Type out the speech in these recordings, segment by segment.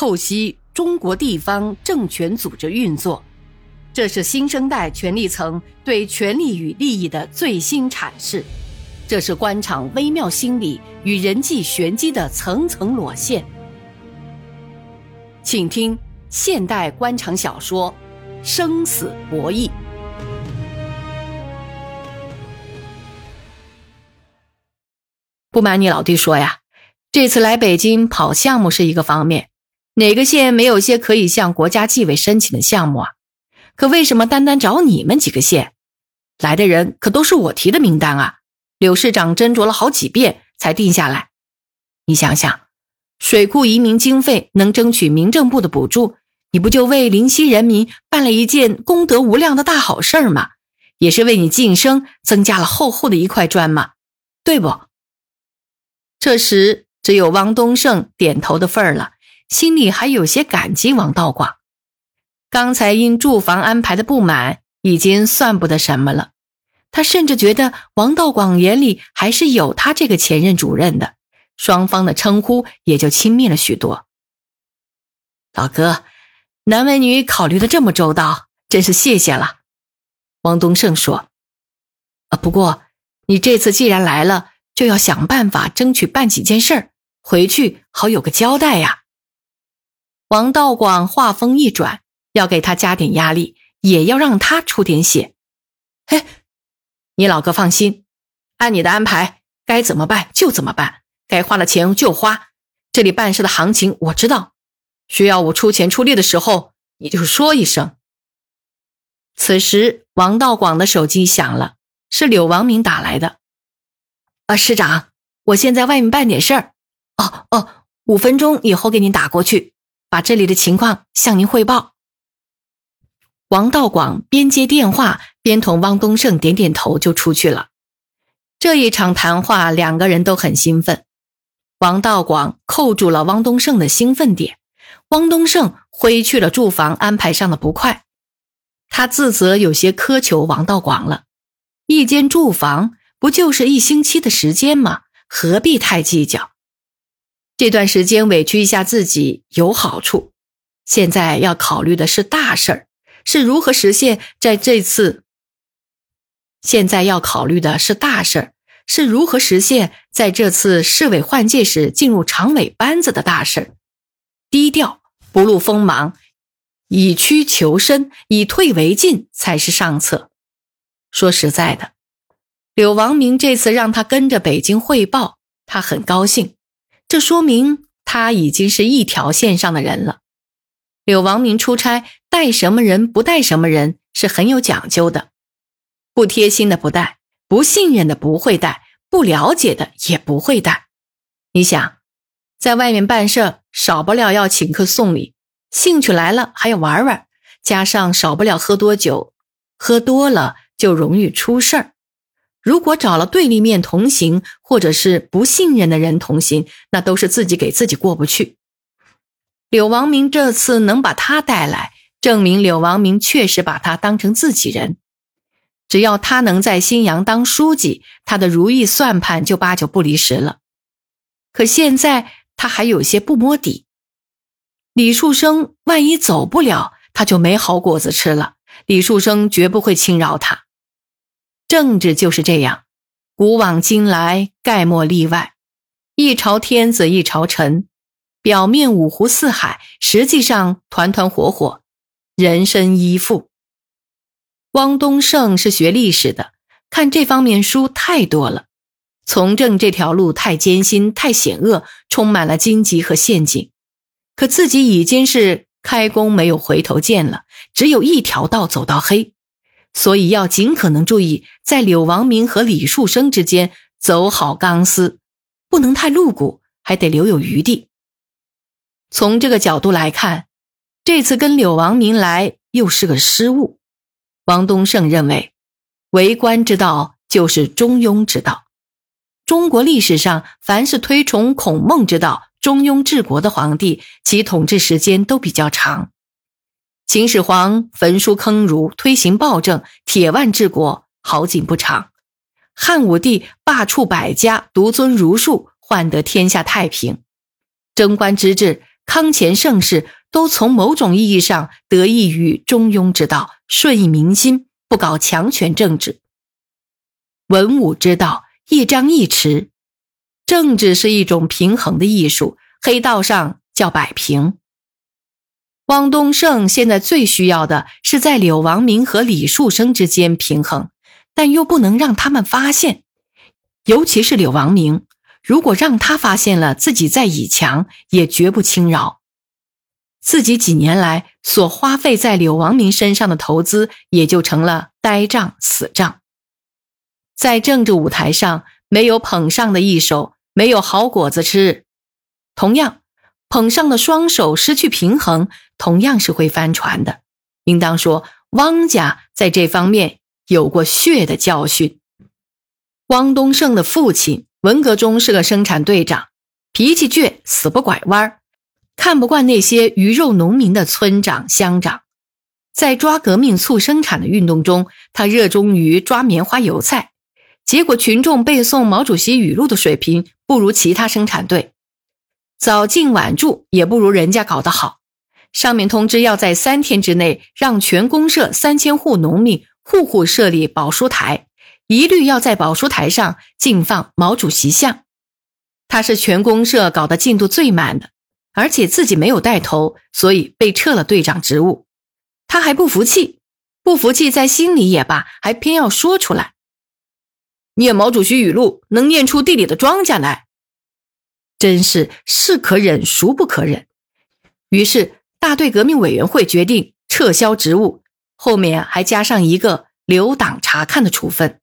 透析中国地方政权组织运作，这是新生代权力层对权力与利益的最新阐释，这是官场微妙心理与人际玄机的层层裸现。请听现代官场小说《生死博弈》。不瞒你老弟说呀，这次来北京跑项目是一个方面。哪个县没有些可以向国家纪委申请的项目啊？可为什么单单找你们几个县来的人可都是我提的名单啊？柳市长斟酌了好几遍才定下来。你想想，水库移民经费能争取民政部的补助，你不就为临溪人民办了一件功德无量的大好事儿吗？也是为你晋升增加了厚厚的一块砖吗？对不？这时只有汪东胜点头的份儿了。心里还有些感激王道广，刚才因住房安排的不满已经算不得什么了。他甚至觉得王道广眼里还是有他这个前任主任的，双方的称呼也就亲密了许多。老哥，男为女考虑的这么周到，真是谢谢了。王东胜说：“啊，不过你这次既然来了，就要想办法争取办几件事儿，回去好有个交代呀。”王道广话锋一转，要给他加点压力，也要让他出点血。嘿，你老哥放心，按你的安排，该怎么办就怎么办，该花的钱就花。这里办事的行情我知道，需要我出钱出力的时候，你就说一声。此时，王道广的手机响了，是柳王明打来的。啊，师长，我现在外面办点事儿。哦哦，五分钟以后给您打过去。把这里的情况向您汇报。王道广边接电话边同汪东胜点点头，就出去了。这一场谈话，两个人都很兴奋。王道广扣住了汪东胜的兴奋点，汪东胜挥去了住房安排上的不快。他自责有些苛求王道广了，一间住房不就是一星期的时间吗？何必太计较？这段时间委屈一下自己有好处，现在要考虑的是大事儿，是如何实现在这次。现在要考虑的是大事儿，是如何实现在这次市委换届时进入常委班子的大事儿。低调不露锋芒，以屈求伸，以退为进才是上策。说实在的，柳王明这次让他跟着北京汇报，他很高兴。这说明他已经是一条线上的人了。柳王明出差带什么人不带什么人是很有讲究的，不贴心的不带，不信任的不会带，不了解的也不会带。你想，在外面办事少不了要请客送礼，兴趣来了还要玩玩，加上少不了喝多酒，喝多了就容易出事儿。如果找了对立面同行，或者是不信任的人同行，那都是自己给自己过不去。柳王明这次能把他带来，证明柳王明确实把他当成自己人。只要他能在新阳当书记，他的如意算盘就八九不离十了。可现在他还有些不摸底。李树生万一走不了，他就没好果子吃了。李树生绝不会轻饶他。政治就是这样，古往今来概莫例外。一朝天子一朝臣，表面五湖四海，实际上团团伙伙，人身依附。汪东胜是学历史的，看这方面书太多了。从政这条路太艰辛、太险恶，充满了荆棘和陷阱。可自己已经是开弓没有回头箭了，只有一条道走到黑。所以要尽可能注意，在柳王明和李树生之间走好钢丝，不能太露骨，还得留有余地。从这个角度来看，这次跟柳王明来又是个失误。王东胜认为，为官之道就是中庸之道。中国历史上，凡是推崇孔孟之道、中庸治国的皇帝，其统治时间都比较长。秦始皇焚书坑儒，推行暴政，铁腕治国，好景不长；汉武帝罢黜百家，独尊儒术，换得天下太平。贞观之治康乾盛世都从某种意义上得益于中庸之道，顺应民心，不搞强权政治。文武之道一张一弛，政治是一种平衡的艺术，黑道上叫摆平。汪东胜现在最需要的是在柳王明和李树生之间平衡，但又不能让他们发现，尤其是柳王明。如果让他发现了自己在以强，也绝不轻饶。自己几年来所花费在柳王明身上的投资，也就成了呆账死账。在政治舞台上，没有捧上的一手，没有好果子吃。同样，捧上的双手失去平衡，同样是会翻船的。应当说，汪家在这方面有过血的教训。汪东胜的父亲。文革中是个生产队长，脾气倔，死不拐弯看不惯那些鱼肉农民的村长乡长。在抓革命促生产的运动中，他热衷于抓棉花油菜，结果群众背诵毛主席语录的水平不如其他生产队，早进晚住也不如人家搞得好。上面通知要在三天之内让全公社三千户农民户户设立宝书台。一律要在宝书台上敬放毛主席像，他是全公社搞得进度最慢的，而且自己没有带头，所以被撤了队长职务。他还不服气，不服气在心里也罢，还偏要说出来。念毛主席语录，能念出地里的庄稼来，真是是可忍孰不可忍。于是大队革命委员会决定撤销职务，后面还加上一个留党察看的处分。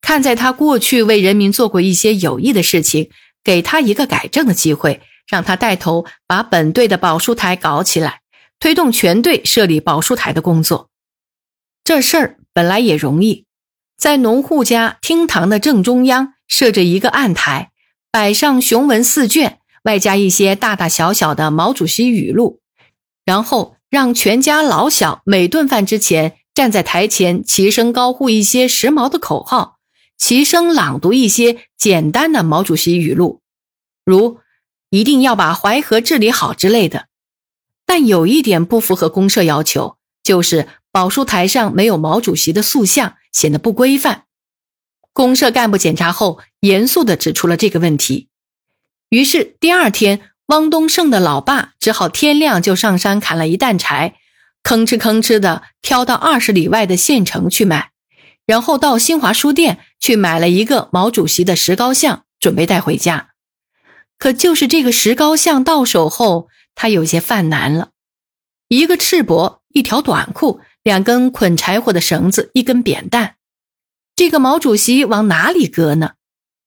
看在他过去为人民做过一些有益的事情，给他一个改正的机会，让他带头把本队的宝书台搞起来，推动全队设立宝书台的工作。这事儿本来也容易，在农户家厅堂的正中央设置一个案台，摆上雄文四卷，外加一些大大小小的毛主席语录，然后让全家老小每顿饭之前站在台前齐声高呼一些时髦的口号。齐声朗读一些简单的毛主席语录，如“一定要把淮河治理好”之类的。但有一点不符合公社要求，就是宝书台上没有毛主席的塑像，显得不规范。公社干部检查后，严肃地指出了这个问题。于是第二天，汪东胜的老爸只好天亮就上山砍了一担柴，吭哧吭哧地挑到二十里外的县城去卖。然后到新华书店去买了一个毛主席的石膏像，准备带回家。可就是这个石膏像到手后，他有些犯难了：一个赤膊，一条短裤，两根捆柴火的绳子，一根扁担。这个毛主席往哪里搁呢？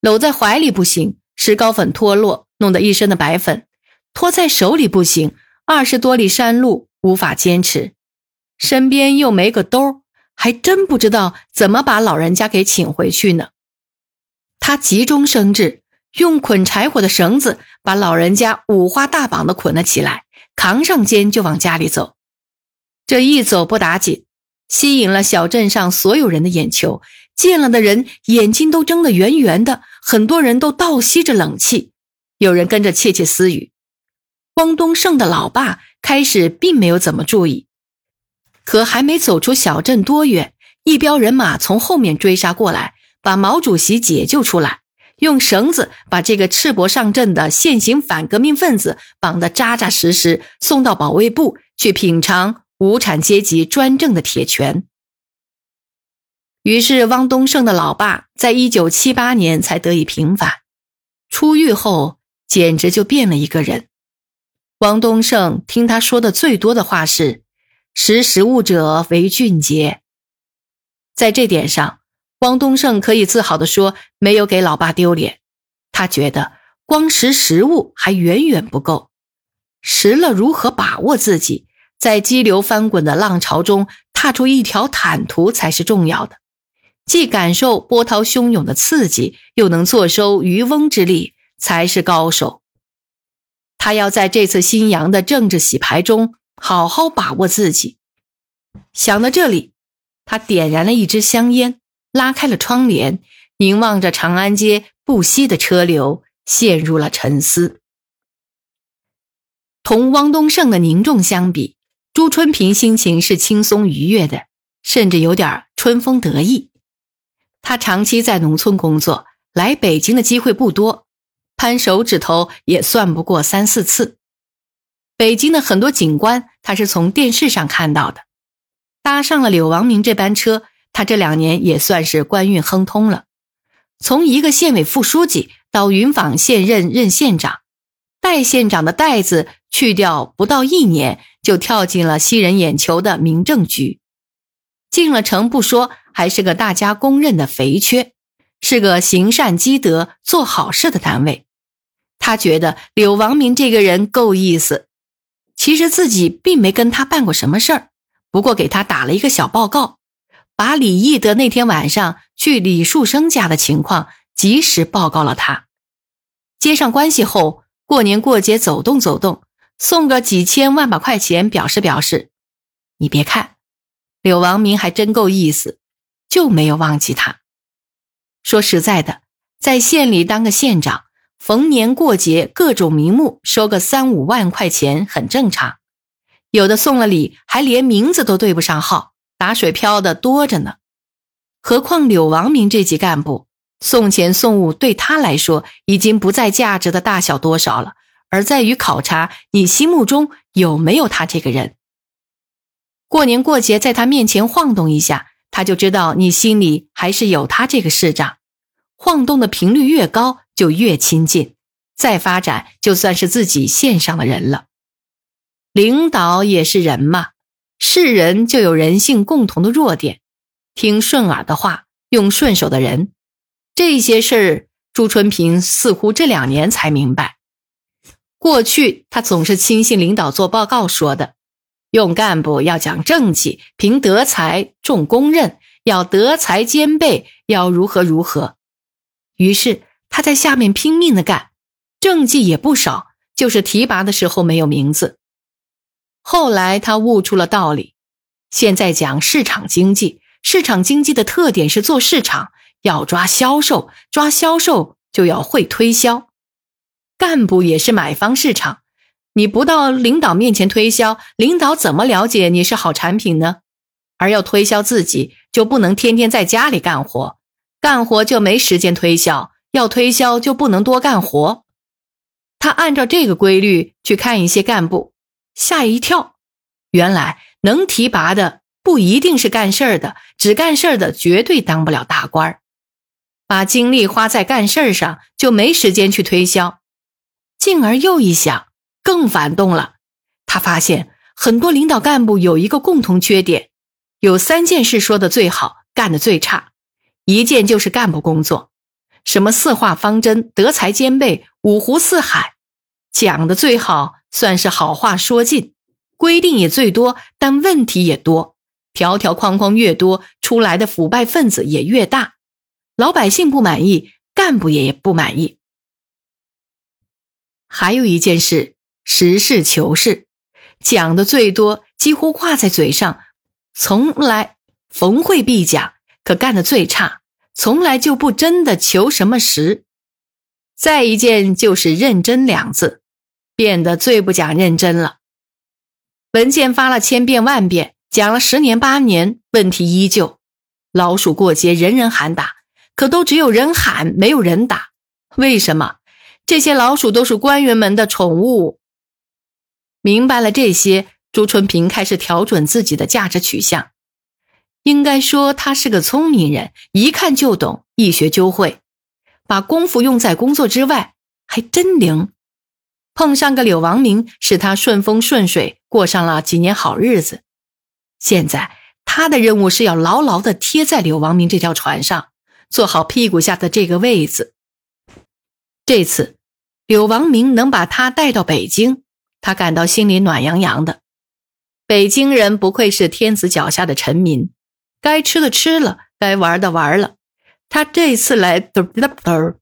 搂在怀里不行，石膏粉脱落，弄得一身的白粉；托在手里不行，二十多里山路无法坚持；身边又没个兜。还真不知道怎么把老人家给请回去呢。他急中生智，用捆柴火的绳子把老人家五花大绑的捆了起来，扛上肩就往家里走。这一走不打紧，吸引了小镇上所有人的眼球，见了的人眼睛都睁得圆圆的，很多人都倒吸着冷气，有人跟着窃窃私语。汪东胜的老爸开始并没有怎么注意。可还没走出小镇多远，一彪人马从后面追杀过来，把毛主席解救出来，用绳子把这个赤膊上阵的现行反革命分子绑得扎扎实实，送到保卫部去品尝无产阶级专政的铁拳。于是，汪东胜的老爸在一九七八年才得以平反，出狱后简直就变了一个人。汪东胜听他说的最多的话是。识时务者为俊杰，在这点上，汪东胜可以自豪地说，没有给老爸丢脸。他觉得光识时务还远远不够，识了如何把握自己，在激流翻滚的浪潮中踏出一条坦途才是重要的。既感受波涛汹涌的刺激，又能坐收渔翁之利，才是高手。他要在这次新阳的政治洗牌中。好好把握自己。想到这里，他点燃了一支香烟，拉开了窗帘，凝望着长安街不息的车流，陷入了沉思。同汪东胜的凝重相比，朱春平心情是轻松愉悦的，甚至有点春风得意。他长期在农村工作，来北京的机会不多，攀手指头也算不过三四次。北京的很多景观，他是从电视上看到的。搭上了柳王明这班车，他这两年也算是官运亨通了。从一个县委副书记到云纺县任任县长，代县长的“代”字去掉，不到一年就跳进了吸人眼球的民政局。进了城不说，还是个大家公认的肥缺，是个行善积德、做好事的单位。他觉得柳王明这个人够意思。其实自己并没跟他办过什么事儿，不过给他打了一个小报告，把李义德那天晚上去李树生家的情况及时报告了他。接上关系后，过年过节走动走动，送个几千万把块钱表示表示。你别看柳王明还真够意思，就没有忘记他。说实在的，在县里当个县长。逢年过节，各种名目收个三五万块钱很正常，有的送了礼还连名字都对不上号，打水漂的多着呢。何况柳王明这级干部，送钱送物对他来说已经不在价值的大小多少了，而在于考察你心目中有没有他这个人。过年过节在他面前晃动一下，他就知道你心里还是有他这个市长。晃动的频率越高，就越亲近，再发展就算是自己线上的人了。领导也是人嘛，是人就有人性共同的弱点，听顺耳的话，用顺手的人，这些事儿，朱春平似乎这两年才明白。过去他总是轻信领导做报告说的，用干部要讲政绩，凭德才，重公认，要德才兼备，要如何如何。于是他在下面拼命的干，政绩也不少，就是提拔的时候没有名字。后来他悟出了道理，现在讲市场经济，市场经济的特点是做市场，要抓销售，抓销售就要会推销。干部也是买方市场，你不到领导面前推销，领导怎么了解你是好产品呢？而要推销自己，就不能天天在家里干活。干活就没时间推销，要推销就不能多干活。他按照这个规律去看一些干部，吓一跳，原来能提拔的不一定是干事儿的，只干事儿的绝对当不了大官儿把精力花在干事儿上，就没时间去推销。进而又一想，更反动了。他发现很多领导干部有一个共同缺点，有三件事说的最好，干的最差。一件就是干部工作，什么四化方针、德才兼备、五湖四海，讲的最好，算是好话说尽，规定也最多，但问题也多，条条框框越多，出来的腐败分子也越大，老百姓不满意，干部也不满意。还有一件事，实事求是，讲的最多，几乎挂在嘴上，从来逢会必讲。可干的最差，从来就不真的求什么实。再一件就是认真两字，变得最不讲认真了。文件发了千遍万遍，讲了十年八年，问题依旧。老鼠过街，人人喊打，可都只有人喊，没有人打。为什么？这些老鼠都是官员们的宠物。明白了这些，朱春平开始调整自己的价值取向。应该说他是个聪明人，一看就懂，一学就会，把功夫用在工作之外，还真灵。碰上个柳王明，使他顺风顺水过上了几年好日子。现在他的任务是要牢牢的贴在柳王明这条船上，做好屁股下的这个位子。这次柳王明能把他带到北京，他感到心里暖洋洋的。北京人不愧是天子脚下的臣民。该吃的吃了，该玩的玩了。他这次来，嘚嘚嘚。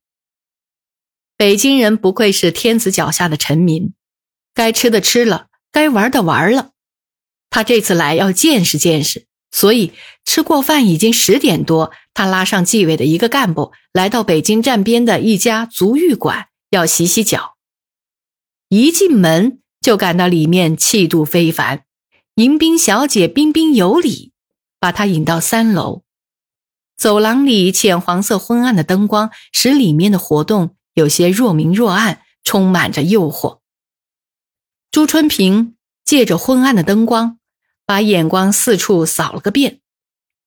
北京人不愧是天子脚下的臣民，该吃的吃了，该玩的玩了。他这次来要见识见识，所以吃过饭已经十点多，他拉上纪委的一个干部，来到北京站边的一家足浴馆，要洗洗脚。一进门就感到里面气度非凡，迎宾小姐彬彬有礼，把她引到三楼。走廊里浅黄色昏暗的灯光，使里面的活动有些若明若暗，充满着诱惑。朱春平借着昏暗的灯光，把眼光四处扫了个遍。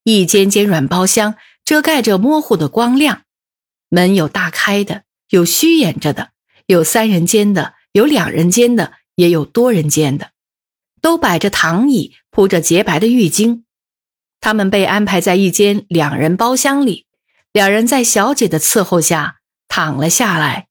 一间间软包厢遮盖着模糊的光亮，门有大开的，有虚掩着的，有三人间的，有两人间的，也有多人间的，都摆着躺椅，铺着洁白的浴巾。他们被安排在一间两人包厢里，两人在小姐的伺候下躺了下来，